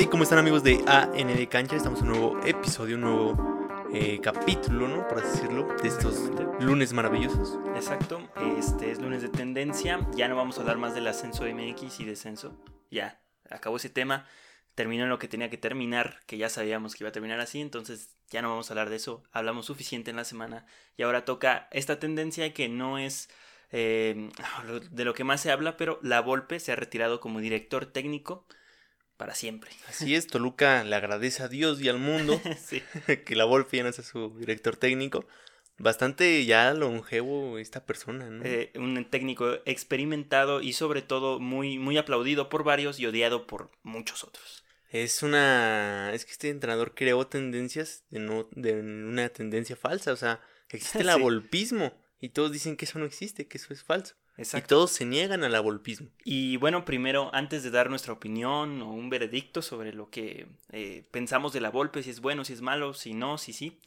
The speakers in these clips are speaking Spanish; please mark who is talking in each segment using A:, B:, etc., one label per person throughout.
A: Hey, ¿cómo están amigos de AND Cancha? Estamos en un nuevo episodio, un nuevo eh, capítulo, ¿no? Por así decirlo, de estos lunes maravillosos.
B: Exacto, este es lunes de tendencia. Ya no vamos a hablar más del ascenso MX y descenso. Ya, acabó ese tema. Terminó en lo que tenía que terminar, que ya sabíamos que iba a terminar así, entonces ya no vamos a hablar de eso. Hablamos suficiente en la semana. Y ahora toca esta tendencia que no es eh, de lo que más se habla, pero la Volpe se ha retirado como director técnico para siempre.
A: Así es, Toluca le agradece a Dios y al mundo
B: sí.
A: que la Volpe ya no sea su director técnico. Bastante ya longevo esta persona, ¿no?
B: Eh, un técnico experimentado y sobre todo muy, muy aplaudido por varios y odiado por muchos otros.
A: Es una. Es que este entrenador creó tendencias de, no... de una tendencia falsa. O sea, existe el
B: Sí.
A: Y todos dicen que eso no existe, que eso es falso. Y todos se niegan al abolpismo.
B: Y bueno, primero, antes de dar nuestra opinión o un veredicto sobre lo que eh, pensamos de la Volpe, si es bueno, si es malo, si no, si sí,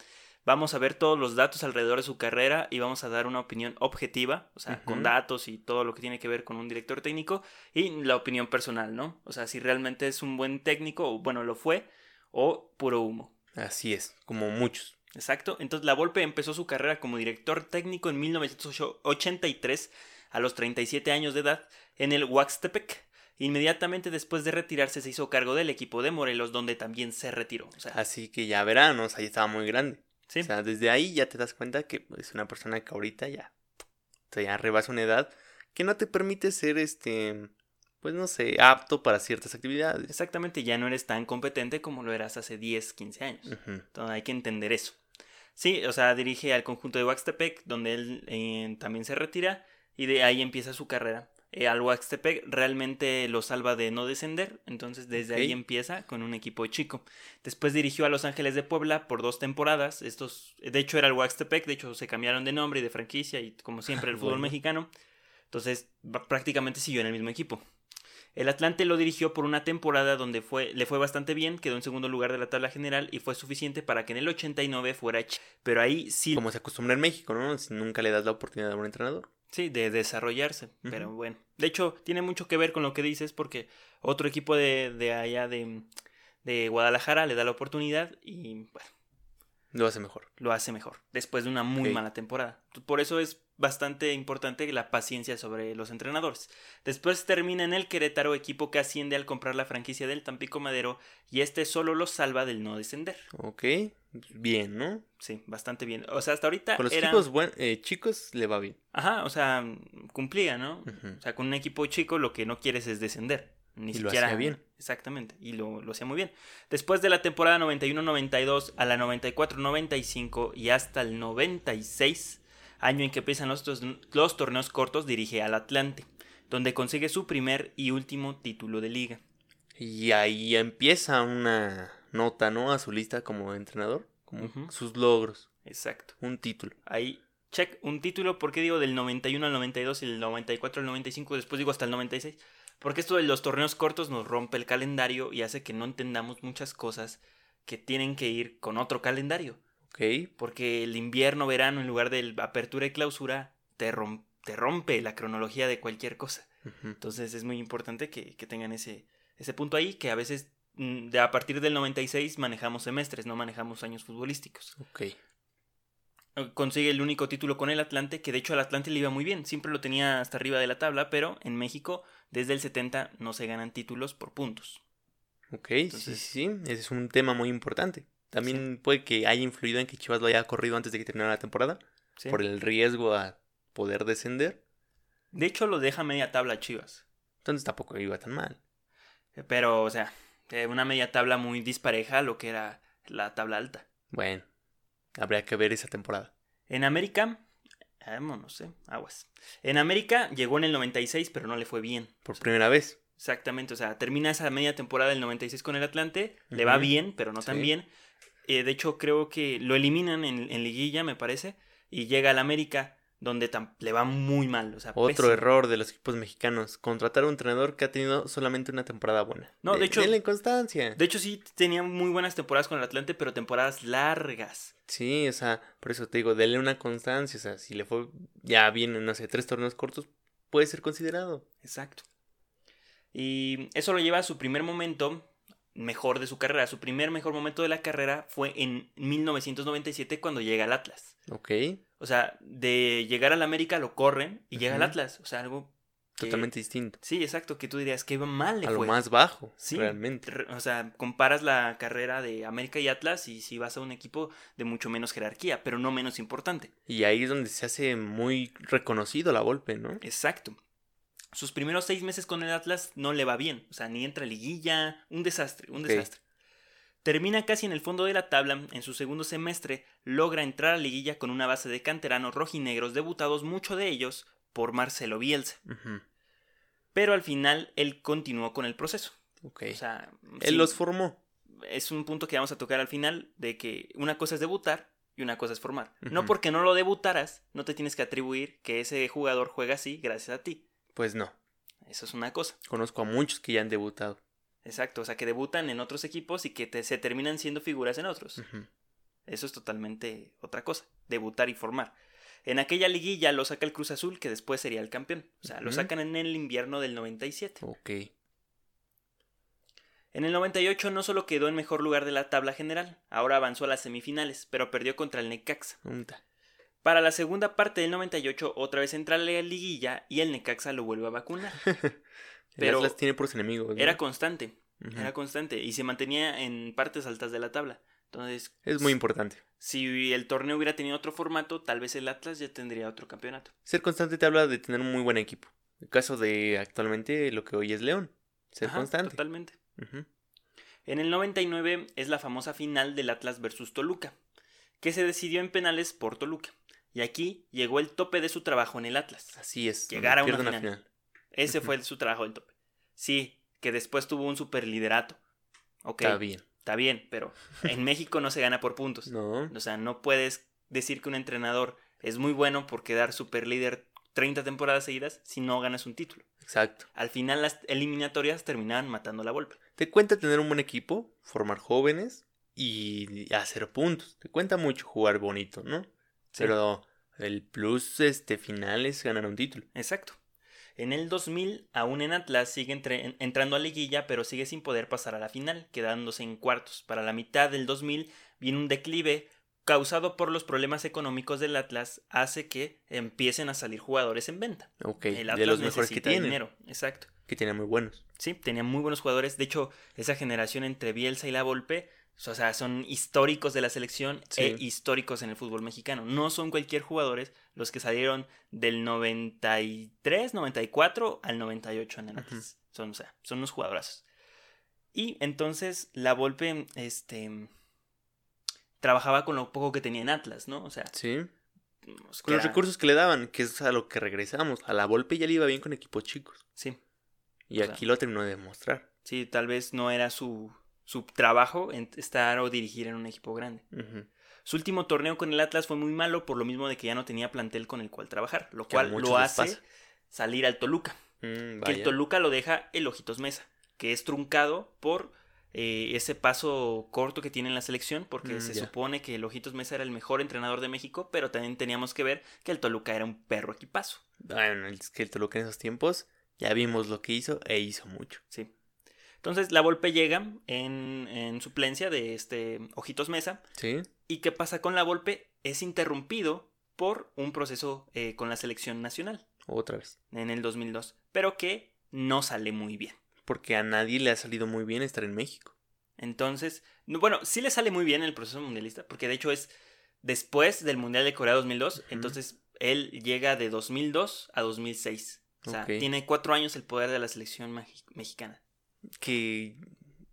B: vamos a ver todos los datos alrededor de su carrera y vamos a dar una opinión objetiva, o sea, con datos y todo lo que tiene que ver con un director técnico y la opinión personal, ¿no? O sea, si realmente es un buen técnico, o bueno, lo fue, o puro humo.
A: Así es, como muchos.
B: Exacto. Entonces la Volpe empezó su carrera como director técnico en 1983 a los 37 años de edad en el Huaxtepec. Inmediatamente después de retirarse se hizo cargo del equipo de Morelos donde también se retiró. O sea,
A: Así que ya verán, o sea, ya estaba muy grande.
B: sí.
A: O sea, desde ahí ya te das cuenta que es una persona que ahorita ya, o sea, ya rebasa una edad que no te permite ser, este, pues no sé, apto para ciertas actividades.
B: Exactamente, ya no eres tan competente como lo eras hace 10, 15 años. Entonces hay que entender eso. Sí, o sea, dirige al conjunto de Huaxtepec, donde él eh, también se retira y de ahí empieza su carrera. Eh, al Huaxtepec realmente lo salva de no descender, entonces desde ahí empieza con un equipo chico. Después dirigió a Los Ángeles de Puebla por dos temporadas. Estos, de hecho, era el Huaxtepec, de hecho se cambiaron de nombre y de franquicia y como siempre el fútbol
A: Bueno.
B: mexicano. Entonces prácticamente siguió en el mismo equipo. El Atlante lo dirigió por una temporada donde fue, le fue bastante bien, quedó en segundo lugar de la tabla general y fue suficiente para que en el 89 fuera ch- Pero ahí sí,
A: Como se acostumbra en México, ¿no? Si nunca le das la oportunidad a un entrenador.
B: sí, de desarrollarse. Pero bueno, de hecho tiene mucho que ver con lo que dices porque otro equipo de, de allá de, de Guadalajara le da la oportunidad y bueno,
A: Lo hace mejor.
B: lo hace mejor después de una muy mala temporada. Por eso es bastante importante la paciencia sobre los entrenadores. Después termina en el Querétaro, equipo que asciende al comprar la franquicia del Tampico Madero y este solo lo salva del no descender.
A: Ok, bien, ¿no?
B: Sí, bastante bien. O sea, hasta ahorita
A: Con los equipos buen- eh, chicos le va bien.
B: Ajá, o sea, cumplía, ¿no? O sea, con un equipo chico lo que no quieres es descender. Ni
A: Y lo hacía bien.
B: Exactamente, y lo, lo hacía muy bien. Después de la temporada 91-92 a la 94-95 y hasta el 96, año en que empiezan los, los torneos cortos, dirige al Atlante, donde consigue su primer y último título de liga.
A: Y ahí empieza una nota, ¿no? A su lista como entrenador. Como sus logros.
B: Exacto.
A: Un título.
B: Ahí, check, un título, ¿por qué digo del 91 al 92 y del 94 al 95? Después digo hasta el 96. Porque esto de los torneos cortos nos rompe el calendario y hace que no entendamos muchas cosas que tienen que ir con otro calendario.
A: Ok.
B: Porque el invierno, verano, en lugar de apertura y clausura, te, te rompe la cronología de cualquier cosa. Entonces es muy importante que, que tengan ese, ese punto ahí, que a veces mm, de a partir del 96 manejamos semestres, no manejamos años futbolísticos.
A: Ok.
B: Consigue el único título con el Atlante, que de hecho al Atlante le iba muy bien, siempre lo tenía hasta arriba de la tabla, pero en México desde el 70 no se ganan títulos por puntos.
A: Ok,
B: Entonces-
A: sí, sí. Ese es un tema muy importante. También puede que haya influido en que Chivas lo haya corrido antes de que terminara la temporada.
B: ¿sí?
A: Por el riesgo a poder descender.
B: De hecho lo deja media tabla Chivas.
A: Entonces tampoco iba tan mal.
B: Pero, o sea, eh, una media tabla muy dispareja a lo que era la tabla alta.
A: Bueno, habría que ver esa temporada.
B: En América, vámonos, eh, aguas. En América llegó en el 96, pero no le fue bien.
A: Por primera vez.
B: Exactamente, o sea, termina esa media temporada del 96 con el Atlante, le va bien, pero no tan bien. Eh, de hecho, creo que lo eliminan en, en liguilla, me parece, y llega al América, donde le va muy mal. O sea,
A: Otro
B: pésimo.
A: error de los equipos mexicanos. Contratar a un entrenador que ha tenido solamente una temporada buena.
B: No, de hecho-
A: la inconstancia.
B: De hecho, sí tenía muy buenas temporadas con el Atlante, pero temporadas largas.
A: Sí, o sea, por eso te digo, denle una constancia. O sea, si le fue ya bien, en, no sé, tres torneos cortos, puede ser considerado.
B: Exacto. Y eso lo lleva a su primer momento mejor de su carrera. Su primer mejor momento de la carrera fue en 1997 cuando llega al Atlas.
A: Ok.
B: O sea, de llegar al América lo corren y llega al. Atlas. O sea, algo... que-
A: Totalmente distinto.
B: Sí, exacto, que tú dirías que mal le
A: A lo más bajo,
B: Sí,
A: realmente.
B: re- O sea, comparas la carrera de América y Atlas y si vas a un equipo de mucho menos jerarquía, pero no menos importante.
A: Y ahí es donde se hace muy reconocido la golpe, ¿no?
B: Exacto. Sus primeros seis meses con el Atlas no le va bien. O sea, ni entra a liguilla. Un desastre, un desastre. Termina casi en el fondo de la tabla. En su segundo semestre logra entrar a liguilla con una base de canteranos rojinegros debutados, muchos de ellos por Marcelo Bielsa. Pero al final él continuó con el proceso. O sea,
A: Él
B: sí,
A: los formó.
B: es un punto que vamos a tocar al final de que una cosa es debutar y una cosa es formar. No porque no lo debutaras, no te tienes que atribuir que ese jugador juega así gracias a ti.
A: Pues no.
B: Eso es una cosa.
A: Conozco a muchos que ya han debutado.
B: Exacto, o sea, que debutan en otros equipos y que te- se terminan siendo figuras en otros. Eso es totalmente otra cosa, debutar y formar. En aquella liguilla lo saca el Cruz Azul, que después sería el campeón. O sea, lo sacan en el invierno del 97.
A: Ok.
B: En el 98 no solo quedó en mejor lugar de la tabla general, ahora avanzó a las semifinales, pero perdió contra el Necaxa.
A: Unta.
B: Para la segunda parte del 98 otra vez entra la liguilla y el Necaxa lo vuelve a vacunar.
A: El
B: Pero
A: Atlas tiene por sus enemigos. ¿no?
B: Era constante, era constante y se mantenía en partes altas de la tabla. Entonces,
A: Es muy importante.
B: si el torneo hubiera tenido otro formato, tal vez el Atlas ya tendría otro campeonato.
A: Ser constante te habla de tener un muy buen equipo. El caso de actualmente lo que hoy es León. Ser
B: Ajá,
A: constante.
B: Totalmente.
A: Ujú.
B: En el 99 es la famosa final del Atlas versus Toluca, que se decidió en penales por Toluca. Y aquí llegó el tope de su trabajo en el Atlas.
A: Así es.
B: Llegar a una
A: pierde
B: final. Ese fue su trabajo del tope. Sí, que después tuvo un superliderato. Ok,
A: Está bien.
B: está bien, pero en México no se gana por puntos.
A: No.
B: O sea, no puedes decir que un entrenador es muy bueno por quedar superlíder 30 temporadas seguidas si no ganas un título.
A: Exacto.
B: Al final las eliminatorias terminaban matando la Volpe.
A: Te cuenta tener un buen equipo, formar jóvenes y hacer puntos. Te cuenta mucho jugar bonito, ¿no? Pero el plus este final es ganar un título.
B: Exacto. En el 2000, aún en Atlas, sigue entre- entrando a liguilla, pero sigue sin poder pasar a la final, quedándose en cuartos. Para la mitad del 2000 viene un declive causado por los problemas económicos del Atlas, hace que empiecen a salir jugadores en venta.
A: Ok.
B: El
A: de
B: Atlas
A: los mejores que
B: necesita
A: tienen.
B: dinero, exacto.
A: Que tienen muy buenos.
B: Sí, tenía muy buenos jugadores. De hecho, esa generación entre Bielsa y La Volpe, o sea, son históricos de la selección
A: Sí.
B: e históricos en el fútbol mexicano. No son cualquier jugadores los que salieron del 93, 94 al 98 en el
A: Ujú.
B: Atlas. Son, o sea, son unos jugadorazos. Y entonces La Volpe, este trabajaba con lo poco que tenía en Atlas, ¿no? O sea,
A: Sí.
B: pues,
A: Con los recursos que le daban, que es a lo que regresamos. A la Volpe ya le iba bien con equipos chicos.
B: Sí,
A: Y
B: O sea-
A: aquí lo terminó de demostrar.
B: sí, tal vez no era su, su trabajo en estar o dirigir en un equipo grande. Su último torneo con el Atlas fue muy malo por lo mismo de que ya no tenía plantel con el cual trabajar, lo
A: Que
B: cual lo hace
A: pasa.
B: salir al Toluca.
A: Mm,
B: Que el. Toluca lo deja el Ojitos Mesa, que es truncado por eh, ese paso corto que tiene en la selección, porque
A: Mm,
B: se
A: ya.
B: supone que el Ojitos Mesa era el mejor entrenador de México, pero también teníamos que ver que el Toluca era un perro equipazo.
A: Bueno, es que el Toluca en esos tiempos ya vimos lo que hizo e hizo mucho.
B: Sí. Entonces la Volpe llega en, en suplencia de este Ojitos Mesa.
A: Sí.
B: ¿Y qué pasa con la Volpe? Es interrumpido por un proceso eh, con la selección nacional
A: Otra vez.
B: en el 2002, pero que no sale muy bien.
A: Porque a nadie le ha salido muy bien estar en México.
B: Entonces, no- bueno, sí le sale muy bien el proceso mundialista, porque de hecho es después del Mundial de Corea 2002,
A: Ujú.
B: entonces él llega de 2002 a 2006. O sea, tiene cuatro años el poder de la selección mexi- mexicana.
A: Que.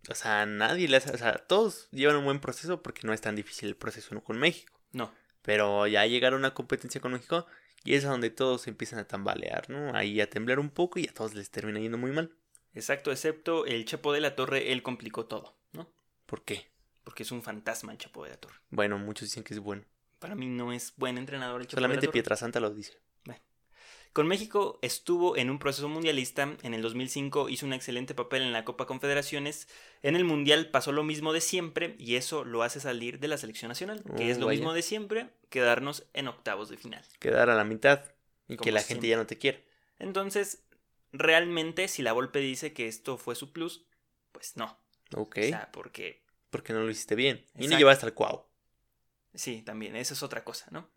A: O sea, nadie le hace. O sea, todos llevan un buen proceso porque no es tan difícil el proceso con México.
B: No,
A: Pero ya llegar a una competencia con México y es a donde todos empiezan a tambalear, ¿no? Ahí a temblar un poco y a todos les termina yendo muy mal.
B: exacto, excepto el Chapo de la Torre, él complicó todo, ¿no?
A: ¿Por qué?
B: Porque es un fantasma el Chapo de la Torre.
A: Bueno, muchos dicen que es bueno.
B: Para mí no es buen entrenador el Chapo
A: Solamente
B: de la Torre.
A: Pietrasanta lo dice.
B: Con México estuvo en un proceso mundialista, en el 2005 hizo un excelente papel en la Copa Confederaciones, en el Mundial pasó lo mismo de siempre y eso lo hace salir de la selección nacional, que es lo
A: vaya.
B: mismo de siempre, quedarnos en octavos de final.
A: Quedar a la mitad y
B: Como
A: que la gente ya no te quiere.
B: Entonces, realmente si la Volpe dice que esto fue su plus, pues no.
A: Ok.
B: O sea, porque
A: porque no lo hiciste bien. Y no llevaste al cuau.
B: Sí, también, esa es otra cosa, ¿no?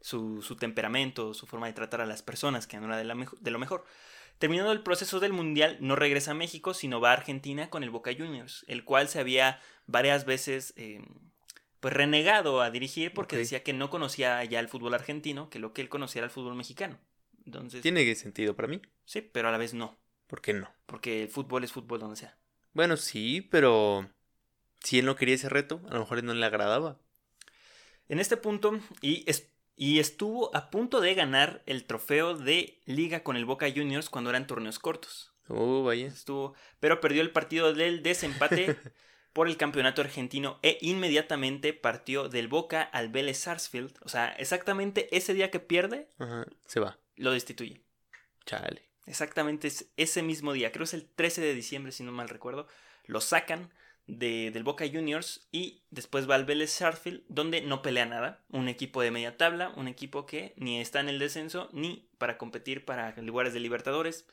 B: Su, su temperamento, su forma de tratar a las personas, que no era de, la mejo- de lo mejor. Terminando el proceso del Mundial, no regresa a México, sino va a Argentina con el Boca Juniors, el cual se había varias veces eh, pues renegado a dirigir porque decía que no conocía ya el fútbol argentino, que lo que él conocía era el fútbol mexicano. Entonces,
A: Tiene sentido para mí.
B: sí, pero a la vez no,
A: ¿Por qué no?
B: porque el fútbol es fútbol donde sea.
A: Bueno, sí, pero si él no quería ese reto, a lo mejor no le agradaba.
B: En este punto, y, es- y estuvo a punto de ganar el trofeo de liga con el Boca Juniors cuando eran torneos cortos.
A: Oh, vaya.
B: Estuvo, pero perdió el partido del desempate por el campeonato argentino e inmediatamente partió del Boca al Vélez Sarsfield. O sea, exactamente ese día que pierde,
A: Ajá, se va.
B: lo destituye.
A: Chale.
B: Exactamente es- ese mismo día, creo que es el 13 de diciembre, si no mal recuerdo, lo sacan de- del Boca Juniors y después va al Vélez Sarsfield, donde no pelea nada. Un equipo de media tabla, un equipo que ni está en el descenso ni para competir para lugares de Libertadores.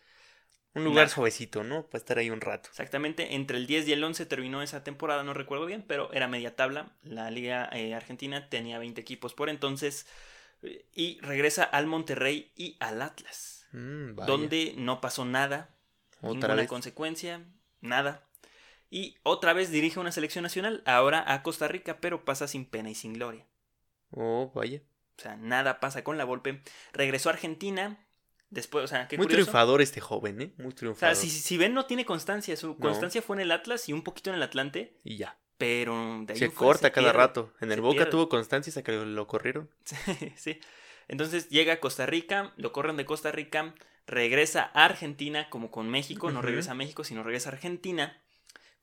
A: Un lugar
B: Nada.
A: suavecito, ¿no? Para estar ahí un rato.
B: Exactamente, entre el 10 y el 11 terminó esa temporada, no recuerdo bien, pero era media tabla. La Liga eh, Argentina tenía 20 equipos por entonces. eh, Y regresa al Monterrey y al Atlas,
A: Mm,
B: donde no pasó nada,
A: Otra
B: ninguna
A: vez.
B: consecuencia, nada. Y otra vez dirige una selección nacional, ahora a Costa Rica, pero pasa sin pena y sin gloria.
A: Oh, vaya.
B: O sea, nada pasa con la Volpe. Regresó a Argentina, después, o sea, qué
A: Muy
B: curioso.
A: triunfador este joven, ¿eh? Muy
B: O sea,
A: triunfador.
B: si, si ven, no tiene constancia. Su constancia fue en el Atlas y un poquito en el Atlante.
A: Y ya.
B: Pero de ahí
A: Se corta
B: se
A: cada
B: pierde.
A: rato. En el
B: se
A: Boca
B: pierde.
A: tuvo constancia hasta que lo corrieron.
B: Sí, sí. Entonces llega a Costa Rica, lo corren de Costa Rica, regresa a Argentina, como con México, no regresa a México, sino regresa a Argentina,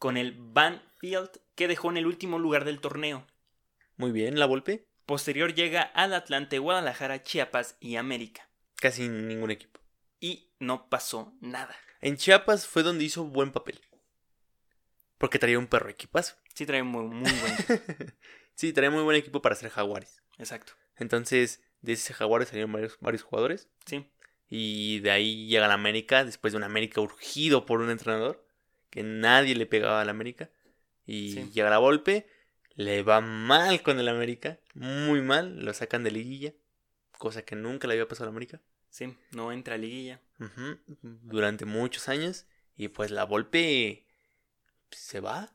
B: con el Banfield, que dejó en el último lugar del torneo.
A: Muy bien, la Volpe.
B: Posterior llega al Atlante, Guadalajara, Chiapas y América.
A: Casi ningún equipo.
B: Y no pasó nada.
A: En Chiapas fue donde hizo buen papel. Porque traía un perro equipazo.
B: Sí trae muy, muy buen.
A: sí, traía muy buen equipo para ser jaguares.
B: Exacto.
A: Entonces, de ese jaguares salieron varios, varios jugadores.
B: Sí.
A: Y de ahí llega la América, después de un América urgido por un entrenador, que nadie le pegaba al América. Y
B: Sí.
A: llega la Volpe, le va mal con el América, muy mal, lo sacan de liguilla, cosa que nunca le había pasado al América.
B: Sí, no entra a liguilla.
A: Durante muchos años. Y pues la Volpe se va,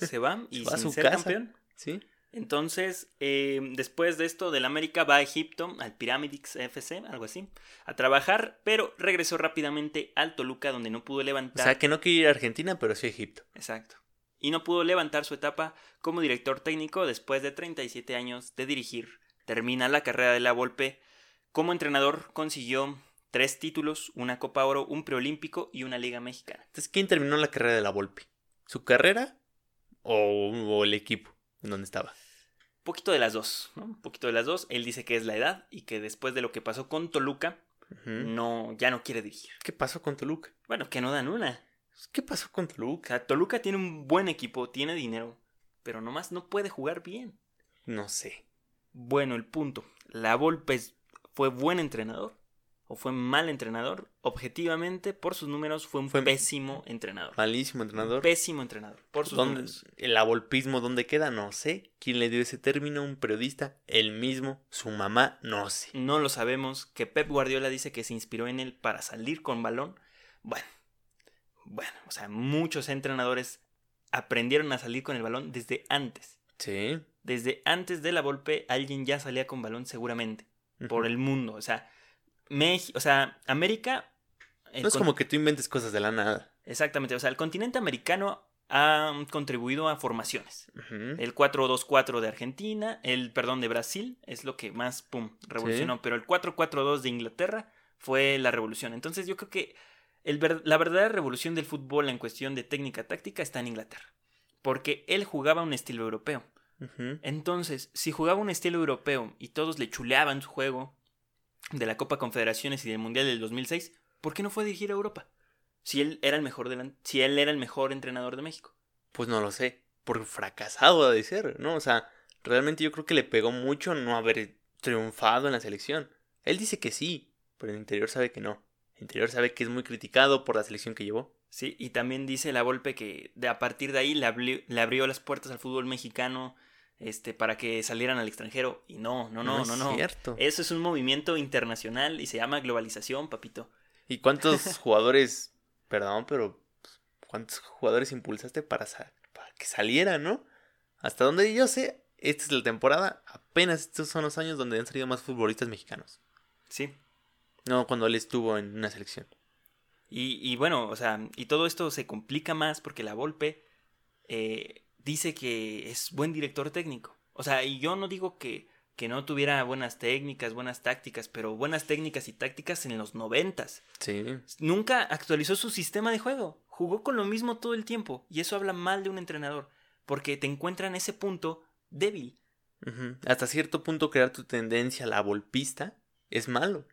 B: Se va y
A: Se va a
B: sin
A: su
B: ser
A: casa.
B: campeón.
A: ¿sí?
B: Entonces, eh, después de esto, del América va a Egipto, al Pyramidix FC, algo así, a trabajar, pero regresó rápidamente al Toluca, donde no pudo
A: O
B: levantar.
A: sea que no quiere ir a Argentina, pero sí a Egipto.
B: Exacto. Y no pudo levantar su etapa como director técnico después de 37 años de dirigir. Termina la carrera de la Volpe. Como entrenador consiguió tres títulos, una Copa Oro, un preolímpico y una Liga Mexicana.
A: Entonces, ¿quién terminó la carrera de la Volpe? ¿Su carrera o, o el equipo en donde estaba?
B: Poquito de las dos, ¿no? Un poquito de las dos. Él dice que es la edad y que después de lo que pasó con Toluca, no, ya no quiere dirigir.
A: ¿Qué pasó con Toluca?
B: Bueno, que no dan una.
A: ¿Qué pasó con
B: O
A: Toluca?
B: sea, Toluca tiene un buen equipo, tiene dinero, pero nomás no puede jugar bien.
A: No sé.
B: Bueno, el punto. La Volpe fue buen entrenador o fue mal entrenador. Objetivamente, por sus números, fue un
A: Fue-
B: pésimo entrenador.
A: Malísimo entrenador.
B: Pésimo entrenador, por sus
A: ¿Dónde-
B: números.
A: ¿El avolpismo dónde queda? No sé. ¿Quién le dio ese término? ¿Un periodista? ¿El mismo? ¿Su mamá? No sé.
B: No lo sabemos. Que Pep Guardiola dice que se inspiró en él para salir con balón. Bueno, bueno, o sea, muchos entrenadores aprendieron a salir con el balón desde antes.
A: Sí.
B: Desde antes de la Volpe, alguien ya salía con balón seguramente. Por el mundo. O sea, México, o sea, América.
A: No es como que tú inventes cosas de la nada.
B: Exactamente. O sea, el continente americano ha contribuido a formaciones. El 4-2-4 de Argentina, el perdón de Brasil, es lo que más pum, revolucionó. Pero el 4-4-2 de Inglaterra fue la revolución. Entonces yo creo que el ver- la verdadera revolución del fútbol en cuestión de técnica táctica está en Inglaterra. Porque él jugaba un estilo europeo. Entonces, si jugaba un estilo europeo y todos le chuleaban su juego de la Copa Confederaciones y del Mundial del 2006, ¿por qué no fue a dirigir a Europa? Si él era el mejor delan- si él era el mejor entrenador de México.
A: Pues no lo sé. Por fracasado ha de ser, ¿no? O sea, realmente yo creo que le pegó mucho no haber triunfado en la selección. Él dice que sí, pero el interior sabe que no. En interior sabe que es muy criticado por la selección que llevó.
B: Sí, y también dice la Volpe que de a partir de ahí le abrió las puertas al fútbol mexicano este, para que salieran al extranjero. Y no, no, no, no, no.
A: Es cierto.
B: Eso es un movimiento internacional y se llama globalización, papito.
A: ¿Y cuántos jugadores, perdón, pero pues, cuántos jugadores impulsaste para, para que saliera, no? Hasta donde yo sé, esta es la temporada, apenas estos son los años donde han salido más futbolistas mexicanos.
B: Sí.
A: No, cuando él estuvo en una selección.
B: Y, y bueno, o sea, y todo esto se complica más porque la Volpe eh, dice que es buen director técnico. O sea, y yo no digo que, que no tuviera buenas técnicas, buenas tácticas, pero buenas técnicas y tácticas en los noventas.
A: Sí.
B: Nunca actualizó su sistema de juego. Jugó con lo mismo todo el tiempo. Y eso habla mal de un entrenador. Porque te encuentra en ese punto débil.
A: Hasta cierto punto crear tu tendencia a la golpista es malo.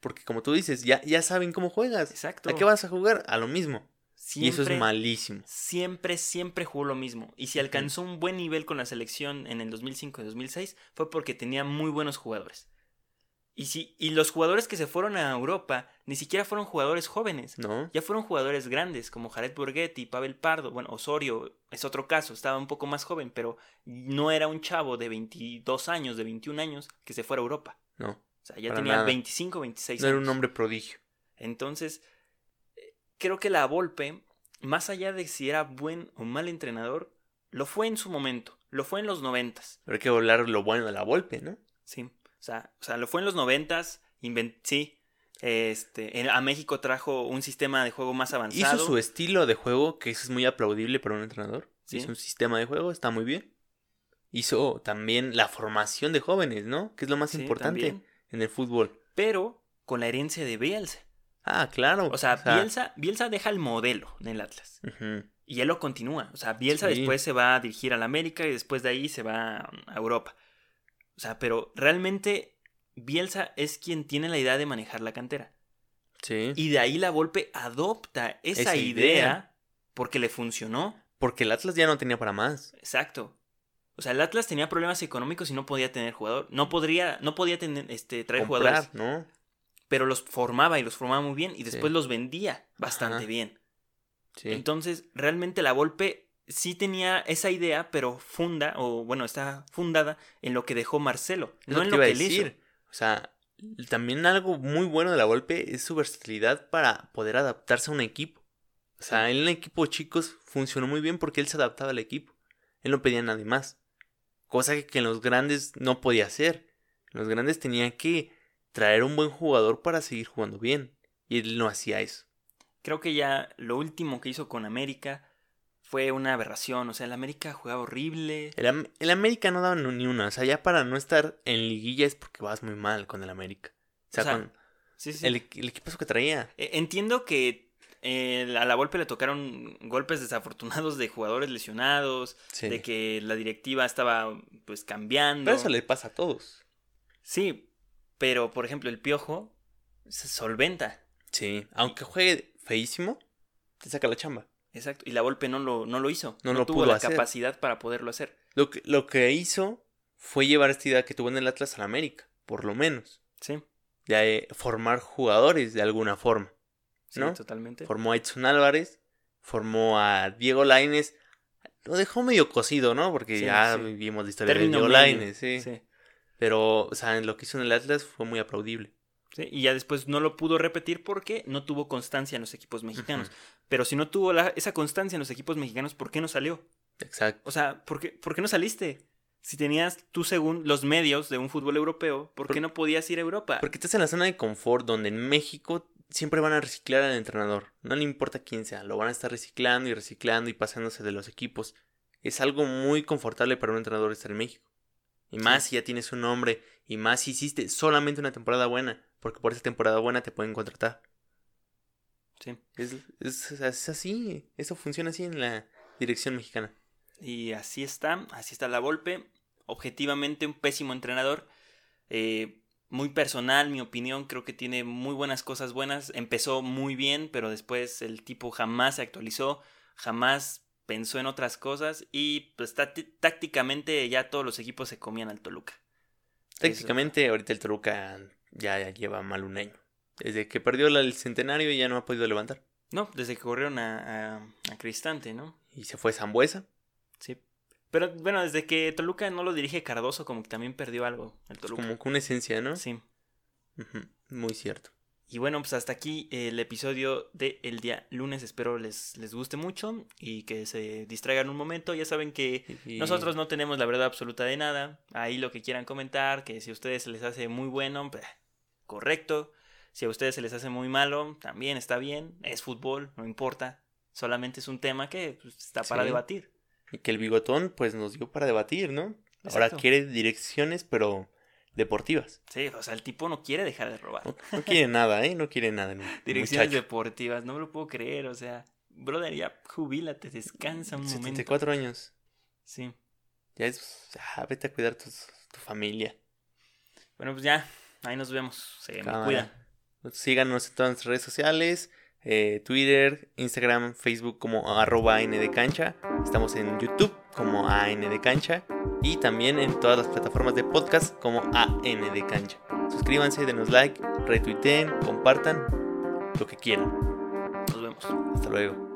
A: Porque como tú dices, ya, ya saben cómo juegas.
B: Exacto.
A: ¿A qué vas a jugar? A lo mismo.
B: Siempre,
A: y eso es malísimo.
B: Siempre, siempre jugó lo mismo. Y si alcanzó un buen nivel con la selección en el 2005 y 2006 fue porque tenía muy buenos jugadores. Y, si, y los jugadores que se fueron a Europa ni siquiera fueron jugadores jóvenes.
A: No.
B: Ya fueron jugadores grandes como Jared Borghetti, Pavel Pardo. Bueno, Osorio es otro caso, estaba un poco más joven, pero no era un chavo de 22 años, de 21 años que se fuera a Europa.
A: No.
B: O sea, ya tenía 25, 26
A: no
B: años.
A: era un hombre prodigio.
B: Entonces, creo que la Volpe, más allá de si era buen o mal entrenador, lo fue en su momento, lo fue en los noventas.
A: Pero hay que hablar lo bueno de la Volpe, ¿no?
B: Sí, o sea, o sea lo fue en los noventas, sí, este, a México trajo un sistema de juego más avanzado.
A: Hizo su estilo de juego, que eso es muy aplaudible para un entrenador. ¿Sí? Hizo un sistema de juego, está muy bien. Hizo también la formación de jóvenes, ¿no? Que es lo más sí, importante también. en el fútbol.
B: Pero con la herencia de Bielsa.
A: Ah, claro.
B: O sea, o sea... Bielsa, Bielsa, deja el modelo en el Atlas.
A: Uh -huh.
B: Y él lo continúa. O sea, Bielsa sí. después se va a dirigir al América y después de ahí se va a Europa. O sea, pero realmente Bielsa es quien tiene la idea de manejar la cantera.
A: Sí.
B: Y de ahí la Volpe adopta esa, esa idea, idea porque le funcionó.
A: Porque el Atlas ya no tenía para más.
B: Exacto. O sea, el Atlas tenía problemas económicos y no podía tener jugador. No podría, no podía tener, este, traer
A: Comprar,
B: jugadores.
A: ¿no?
B: Pero los formaba y los formaba muy bien y después sí. los vendía bastante
A: Ajá.
B: bien.
A: Sí.
B: Entonces, realmente la Volpe sí tenía esa idea, pero funda, o bueno, está fundada en lo que dejó Marcelo, no en lo
A: iba
B: que él
A: decir.
B: hizo.
A: O sea, también algo muy bueno de la Volpe es su versatilidad para poder adaptarse a un equipo. O sea, en un equipo chicos funcionó muy bien porque él se adaptaba al equipo. Él no pedía a nadie más. Cosa que en los grandes no podía hacer. Los grandes tenían que traer un buen jugador para seguir jugando bien. Y él no hacía eso.
B: Creo que ya lo último que hizo con América fue una aberración. O sea, el América jugaba horrible.
A: El, Am- el América no daba ni una. O sea, ya para no estar en liguilla es porque vas muy mal con el América. O sea,
B: O sea,
A: con
B: Sí, sí.
A: el, el equipo que traía.
B: Eh, Entiendo que eh, a la Volpe le tocaron golpes desafortunados de jugadores lesionados,
A: Sí.
B: de que la directiva estaba pues cambiando.
A: Pero eso le pasa a todos.
B: Sí, pero por ejemplo el Piojo se solventa.
A: Sí. Aunque juegue feísimo, te saca la chamba.
B: Exacto. Y la Volpe no lo, no lo hizo.
A: No lo
B: tuvo
A: pudo
B: la
A: hacer.
B: capacidad para poderlo hacer.
A: Lo que, lo que hizo fue llevar esta idea que tuvo en el Atlas al América, por lo menos.
B: Sí,
A: De eh, formar jugadores de alguna forma.
B: sí,
A: ¿No?
B: totalmente.
A: Formó a Edson Álvarez, formó a Diego Laines. Lo dejó medio cocido, ¿no? Porque
B: Sí,
A: ya
B: sí.
A: vivimos la historia de Diego. Laines, sí.
B: Sí,
A: Pero, o sea, en lo que hizo en el Atlas fue muy aplaudible.
B: sí. Y ya después no lo pudo repetir porque no tuvo constancia en los equipos mexicanos. Pero si no tuvo la- esa constancia en los equipos mexicanos, ¿por qué no salió?
A: Exacto.
B: O sea, ¿por qué, por qué no saliste? Si tenías tú según los medios de un fútbol europeo, ¿por qué
A: Por-
B: no podías ir a Europa?
A: Porque estás en la zona de confort donde en México siempre van a reciclar al entrenador. No le importa quién sea, lo van a estar reciclando y reciclando y pasándose de los equipos. Es algo muy confortable para un entrenador estar en México. Y más si ya tienes un nombre y más si hiciste solamente una temporada buena, porque por esa temporada buena te pueden contratar.
B: Sí.
A: Es, es, es así, eso funciona así en la dirección mexicana.
B: Y así está, así está la Volpe. Objetivamente un pésimo entrenador. Eh, muy personal, mi opinión, creo que tiene muy buenas cosas buenas. Empezó muy bien, pero después el tipo jamás se actualizó, jamás pensó en otras cosas y pues tácti- tácticamente ya todos los equipos se comían al Toluca.
A: Técnicamente ahorita el Toluca ya, lleva mal un año. Desde que perdió el centenario ya no ha podido levantar.
B: No, desde que corrieron a, a, a Cristante, ¿no?
A: Y se fue Zambuesa.
B: Sí. Pero bueno, desde que Toluca no lo dirige Cardoso, como que también perdió algo el Toluca.
A: como que una esencia, ¿no?
B: Sí.
A: Muy cierto.
B: Y bueno, pues hasta aquí el episodio de el día lunes. Espero les, les guste mucho y que se distraigan un momento. Ya saben que nosotros no tenemos la verdad absoluta de nada. Ahí lo que quieran comentar, que si a ustedes se les hace muy bueno, pues, correcto. Si a ustedes se les hace muy malo, también está bien. Es fútbol, no importa. Solamente es un tema que pues, está para
A: Sí.
B: debatir.
A: Y que el bigotón, pues nos dio para debatir, ¿no? Ahora quiere direcciones, pero deportivas.
B: Sí, o sea, el tipo no quiere dejar de robar.
A: No, no quiere nada, ¿eh? No quiere nada.
B: Direcciones
A: muchacho.
B: deportivas, no me lo puedo creer, o sea, brother, ya jubílate, descansa un momento.
A: 74 años.
B: Sí.
A: Ya es. Ya, vete a cuidar tu familia.
B: Bueno, pues ya, ahí nos vemos. Se me
A: Cámara.
B: cuidan.
A: Síganos en todas las redes sociales. eh, Twitter, Instagram, Facebook como arroba AN de cancha. Estamos en YouTube como AN de cancha. Y también en todas las plataformas de podcast como AN de cancha. Suscríbanse, denos like, retuiteen, compartan, lo que quieran.
B: Nos vemos.
A: Hasta luego.